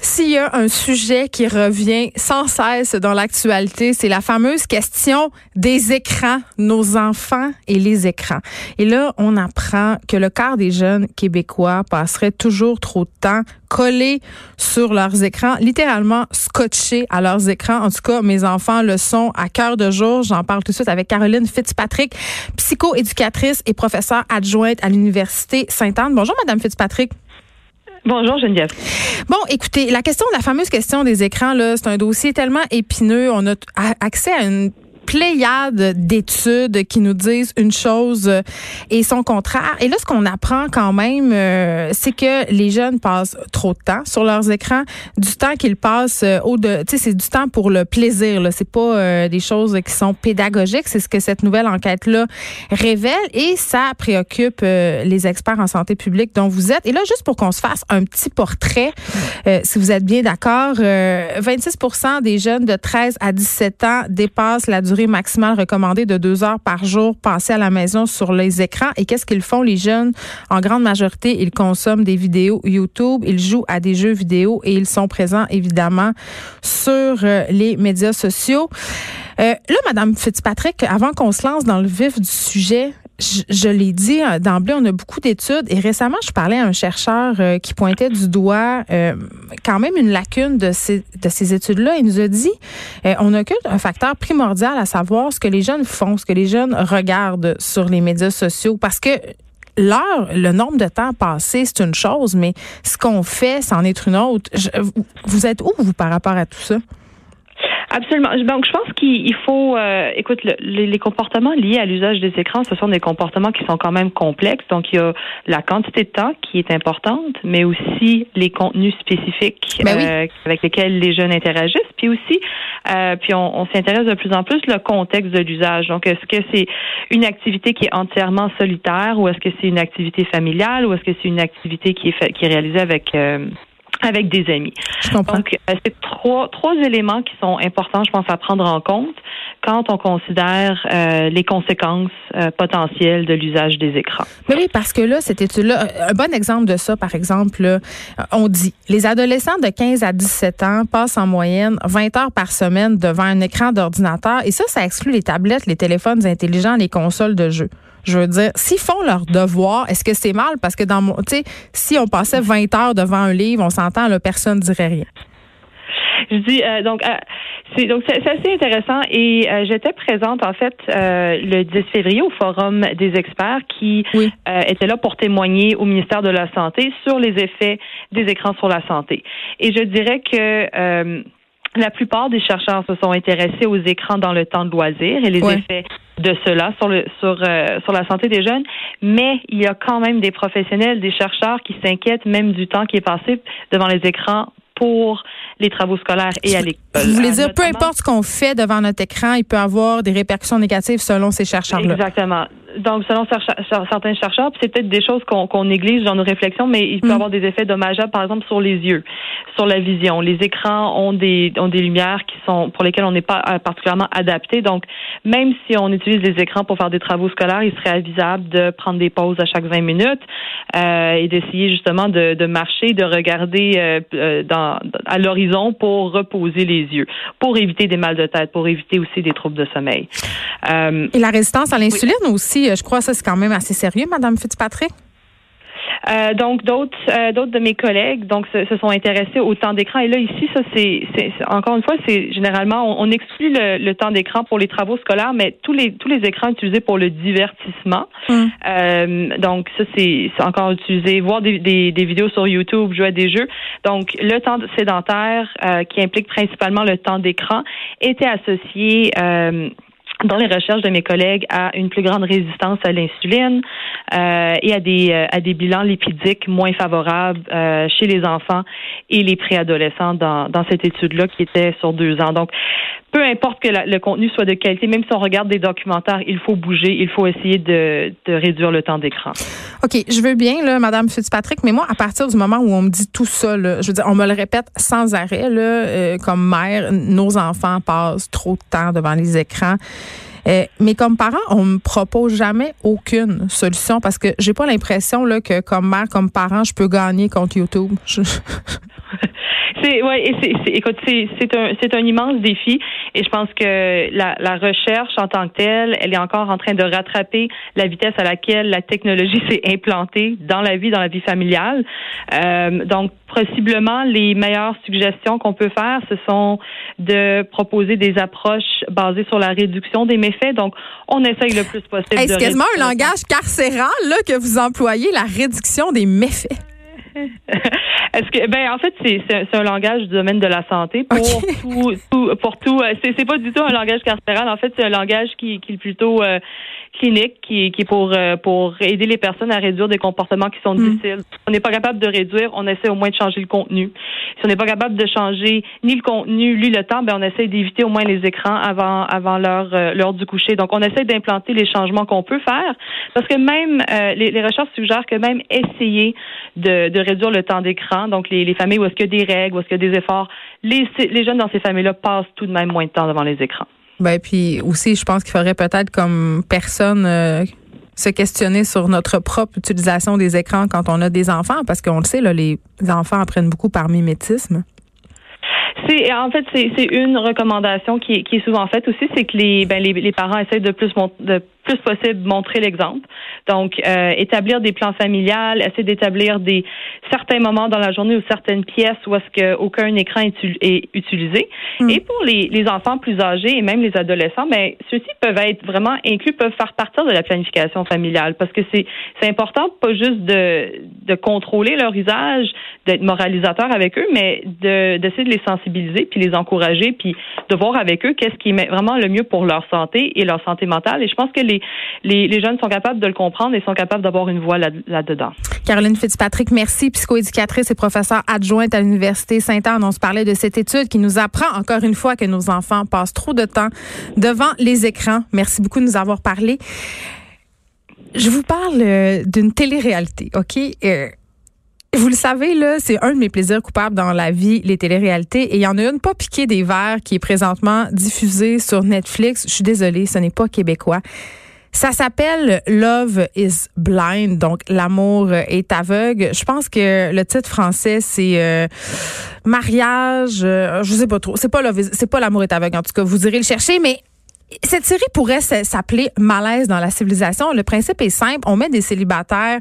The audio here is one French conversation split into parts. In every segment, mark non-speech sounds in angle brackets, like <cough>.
S'il y a un sujet qui revient sans cesse dans l'actualité, c'est la fameuse question des écrans, nos enfants et les écrans. Et là, on apprend que le quart des jeunes québécois passerait toujours trop de temps collés sur leurs écrans, littéralement scotchés à leurs écrans. En tout cas, mes enfants le sont à cœur de jour. J'en parle tout de suite avec Caroline Fitzpatrick, psychoéducatrice et professeure adjointe à l'Université Sainte-Anne. Bonjour, Madame Fitzpatrick. Bonjour Geneviève. Bon, écoutez, la question, la fameuse question des écrans, là, c'est un dossier tellement épineux. On a accès à une pléiade d'études qui nous disent une chose euh, et son contraire. Et là, ce qu'on apprend quand même, euh, c'est que les jeunes passent trop de temps sur leurs écrans, du temps qu'ils passent euh, au de, tu sais, c'est du temps pour le plaisir. Là, c'est pas des choses qui sont pédagogiques. C'est ce que cette nouvelle enquête là révèle et ça préoccupe les experts en santé publique dont vous êtes. Et là, juste pour qu'on se fasse un petit portrait, si vous êtes bien d'accord, 26% des jeunes de 13 à 17 ans dépassent la durée maximale recommandée de deux heures par jour passées à la maison sur les écrans. Et qu'est-ce qu'ils font, les jeunes? En grande majorité, ils consomment des vidéos YouTube, ils jouent à des jeux vidéo et ils sont présents, évidemment, sur euh, les médias sociaux. Euh, là, Madame Fitzpatrick, avant qu'on se lance dans le vif du sujet, je, l'ai dit euh, d'emblée, on a beaucoup d'études et récemment, je parlais à un chercheur euh, qui pointait du doigt euh, quand même une lacune de ces, de ces études-là. Il nous a dit, on occulte un facteur primordial à savoir ce que les jeunes font, ce que les jeunes regardent sur les médias sociaux parce que l'heure, le nombre de temps passé, c'est une chose, mais ce qu'on fait, c'en est une autre. vous êtes où, vous, par rapport à tout ça? Absolument. Donc, je pense qu'il faut, euh, écoute, les, comportements liés à l'usage des écrans, ce sont des comportements qui sont quand même complexes. Donc, il y a la quantité de temps qui est importante, mais aussi les contenus spécifiques ben euh, avec lesquels les jeunes interagissent. Puis aussi, euh, puis on, on s'intéresse de plus en plus le contexte de l'usage. Donc, est-ce que c'est une activité qui est entièrement solitaire ou est-ce que c'est une activité familiale ou est-ce que c'est une activité qui est, qui est réalisée avec avec des amis. Donc, euh, c'est trois, trois éléments qui sont importants, je pense, à prendre en compte quand on considère euh, les conséquences euh, potentielles de l'usage des écrans. Mais oui, parce que là, cette étude-là, un bon exemple de ça, par exemple, on dit les adolescents de 15 à 17 ans passent en moyenne 20 heures par semaine devant un écran d'ordinateur. Et ça, ça exclut les tablettes, les téléphones intelligents, les consoles de jeux. Je veux dire, s'ils font leur devoir, est-ce que c'est mal? Parce que dans mon, tu sais, si on passait 20 heures devant un livre, on s'entend, là, personne dirait rien. Je dis euh, donc euh, c'est donc c'est assez intéressant et euh, j'étais présente en fait le 10 février au forum des experts qui étaient là pour témoigner au ministère de la santé sur les effets des écrans sur la santé. Et je dirais que la plupart des chercheurs se sont intéressés aux écrans dans le temps de loisir et les effets de cela sur le sur euh, sur la santé des jeunes, mais il y a quand même des professionnels, des chercheurs qui s'inquiètent même du temps qui est passé devant les écrans pour les travaux scolaires et à l'école. Vous voulez dire, peu importe ce qu'on fait devant notre écran, il peut avoir des répercussions négatives selon ces chercheurs-là. Exactement donc, selon certains chercheurs, c'est peut-être des choses qu'on néglige dans nos réflexions, mais il peut mm. avoir des effets dommageables, par exemple, sur les yeux, sur la vision. Les écrans ont des, ont des lumières qui sont pour lesquelles on n'est pas euh, particulièrement adapté. Donc, même si on utilise les écrans pour faire des travaux scolaires, il serait avisable de prendre des pauses à chaque 20 minutes euh, et d'essayer justement de, de, marcher, de regarder euh, euh, dans, à l'horizon pour reposer les yeux, pour éviter des mal de tête, pour éviter aussi des troubles de sommeil. Euh, et la résistance à l'insuline aussi je crois que ça, c'est quand même assez sérieux, Madame Fitzpatrick. Euh, donc d'autres euh, d'autres de mes collègues donc se, sont intéressés au temps d'écran et là ici ça c'est encore une fois c'est généralement on, exclut le, temps d'écran pour les travaux scolaires mais tous les tous les écrans utilisés pour le divertissement hum. euh, donc ça c'est encore utilisé voir des, des, des, vidéos sur YouTube jouer à des jeux donc le temps sédentaire qui implique principalement le temps d'écran était associé dans les recherches de mes collègues à une plus grande résistance à l'insuline euh, et à des euh, à des bilans lipidiques moins favorables euh, chez les enfants et les préadolescents dans dans cette étude là qui était sur deux ans. Donc peu importe que le contenu soit de qualité, même si on regarde des documentaires, il faut bouger, il faut essayer de, de réduire le temps d'écran. OK, je veux bien, là, Madame Fitzpatrick, mais moi, à partir du moment où on me dit tout ça, là, je veux dire, on me le répète sans arrêt, là, euh, comme mère, nos enfants passent trop de temps devant les écrans. Euh, mais comme parent, on me propose jamais aucune solution parce que j'ai pas l'impression là que comme mère, comme parent, je peux gagner contre YouTube. <laughs> C'est ouais, et c'est, écoute, c'est, c'est un c'est un immense défi et je pense que la, la recherche en tant que telle, elle est encore en train de rattraper la vitesse à laquelle la technologie s'est implantée dans la vie, dans la vie familiale. Euh, donc possiblement les meilleures suggestions qu'on peut faire, ce sont de proposer des approches basées sur la réduction des méfaits. Donc on essaye le plus possible. Est-ce quasiment un langage carcéral là que vous employez, la réduction des méfaits? Est-ce que ben en fait c'est c'est un langage du domaine de la santé pour tout, tout, pour tout euh, c'est c'est pas du tout un langage carcéral. En fait c'est un langage qui qui est plutôt euh, clinique qui, qui est pour euh, pour aider les personnes à réduire des comportements qui sont mm. difficiles. Si on n'est pas capable de réduire, on essaie au moins de changer le contenu. Si on n'est pas capable de changer ni le contenu, ni le temps, ben on essaie d'éviter au moins les écrans avant avant l'heure euh, l'heure du coucher. Donc on essaie d'implanter les changements qu'on peut faire parce que même euh, les, les, recherches suggèrent que même essayer de, de réduire le temps d'écran, donc les, les familles où est-ce qu'il y a des règles, où est-ce qu'il y a des efforts, les les jeunes dans ces familles-là passent tout de même moins de temps devant les écrans. Ben puis aussi, je pense qu'il faudrait peut-être comme personne euh, se questionner sur notre propre utilisation des écrans quand on a des enfants, parce qu'on le sait, là, les enfants apprennent beaucoup par mimétisme. C'est en fait c'est une recommandation qui qui est souvent faite aussi, c'est que les, ben, les, les parents essaient de plus de plus possible montrer l'exemple. Donc, euh, établir des plans familiales, essayer d'établir des certains moments dans la journée ou certaines pièces où est-ce qu'aucun écran est, utilisé. Mm. Et pour les, les, enfants plus âgés et même les adolescents, ben ceux-ci peuvent être vraiment inclus, peuvent faire partie de la planification familiale parce que c'est c'est important pas juste de de contrôler leur usage, d'être moralisateur avec eux, mais de d'essayer de les sensibiliser puis les encourager puis de voir avec eux qu'est-ce qui est vraiment le mieux pour leur santé et leur santé mentale. Et je pense que les les, jeunes sont capables de le comprendre et sont capables d'avoir une voix là-dedans. Caroline Fitzpatrick, merci, psychoéducatrice et professeure adjointe à l'Université Sainte-Anne. On se parlait de cette étude qui nous apprend encore une fois que nos enfants passent trop de temps devant les écrans. Merci beaucoup de nous avoir parlé. Je vous parle euh, d'une télé-réalité, OK? Euh, vous le savez, là, c'est un de mes plaisirs coupables dans la vie, les téléréalités. Et il y en a une pas piquée des verres qui est présentement diffusée sur Netflix. Je suis désolée, ce n'est pas québécois. Ça s'appelle Love is Blind, donc l'amour est aveugle. Je pense que le titre français c'est euh, mariage, euh, je sais pas trop. C'est pas c'est pas l'amour est aveugle en tout cas. Vous irez le chercher, mais cette série pourrait s'appeler Malaise dans la civilisation. Le principe est simple. On met des célibataires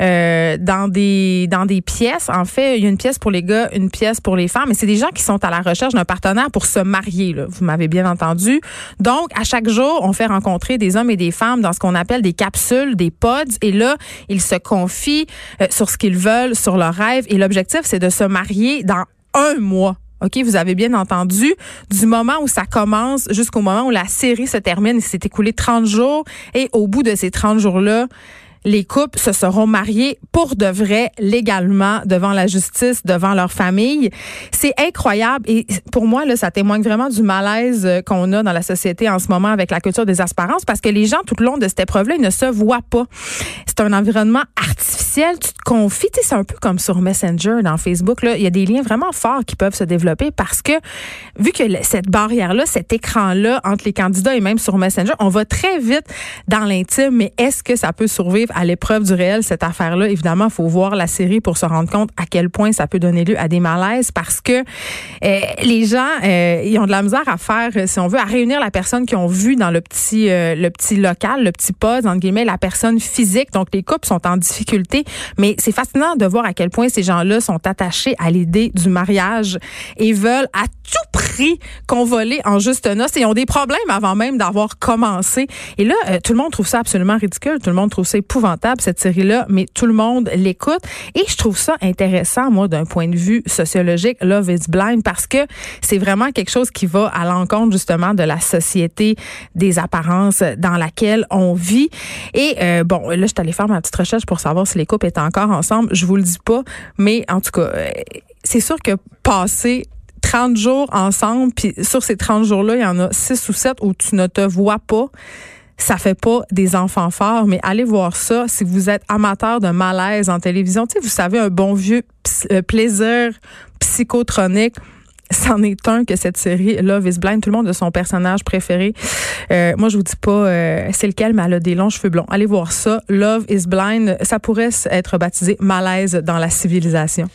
euh, dans des dans des pièces. En fait, il y a une pièce pour les gars, une pièce pour les femmes. Mais c'est des gens qui sont à la recherche d'un partenaire pour se marier. Là. Vous m'avez bien entendu. Donc, à chaque jour, on fait rencontrer des hommes et des femmes dans ce qu'on appelle des capsules, des pods. Et là, ils se confient euh, sur ce qu'ils veulent, sur leurs rêves. Et l'objectif, c'est de se marier dans un mois. OK, vous avez bien entendu, du moment où ça commence jusqu'au moment où la série se termine, il s'est écoulé 30 jours et au bout de ces 30 jours-là, les couples se seront mariés pour de vrai, légalement, devant la justice, devant leur famille. C'est incroyable et pour moi, là, ça témoigne vraiment du malaise euh, qu'on a dans la société en ce moment avec la culture des aspérances parce que les gens, tout le long de cette épreuve-là, ils ne se voient pas. C'est un environnement artificiel. Tu te confies, c'est un peu comme sur Messenger dans Facebook. Là, il y a des liens vraiment forts qui peuvent se développer parce que vu que cette barrière-là, cet écran-là entre les candidats et même sur Messenger, on va très vite dans l'intime, mais est-ce que ça peut survivre? À l'épreuve du réel, cette affaire-là. Évidemment, faut voir la série pour se rendre compte à quel point ça peut donner lieu à des malaises parce que euh, les gens, euh, ils ont de la misère à faire, si on veut, à réunir la personne qu'ils ont vue dans le petit, euh, le petit local, le petit pod, entre guillemets, la personne physique. Donc, les couples sont en difficulté. Mais c'est fascinant de voir à quel point ces gens-là sont attachés à l'idée du mariage et veulent à tout prix convoler en juste noces et ont des problèmes avant même d'avoir commencé. Et là, tout le monde trouve ça absolument ridicule. Tout le monde trouve ça épouvantable cette série-là, mais tout le monde l'écoute. Et je trouve ça intéressant, moi, d'un point de vue sociologique, Love is Blind, parce que c'est vraiment quelque chose qui va à l'encontre, justement, de la société des apparences dans laquelle on vit. Et euh, bon, là, je suis allée faire ma petite recherche pour savoir si les couples étaient encore ensemble. Je vous le dis pas, mais en tout cas, euh, c'est sûr que passer 30 jours ensemble, puis sur ces 30 jours-là, il y en a 6 ou 7 où tu ne te vois pas ça fait pas des enfants forts, mais allez voir ça si vous êtes amateur de malaise en télévision. Tu vous savez, un bon vieux euh, plaisir psychotronique. C'en est un que cette série Love is Blind. Tout le monde a son personnage préféré. Euh, moi, je vous dis pas euh, c'est lequel, mais elle a des longs cheveux blonds. Allez voir ça. Love is Blind. Ça pourrait être baptisé malaise dans la civilisation.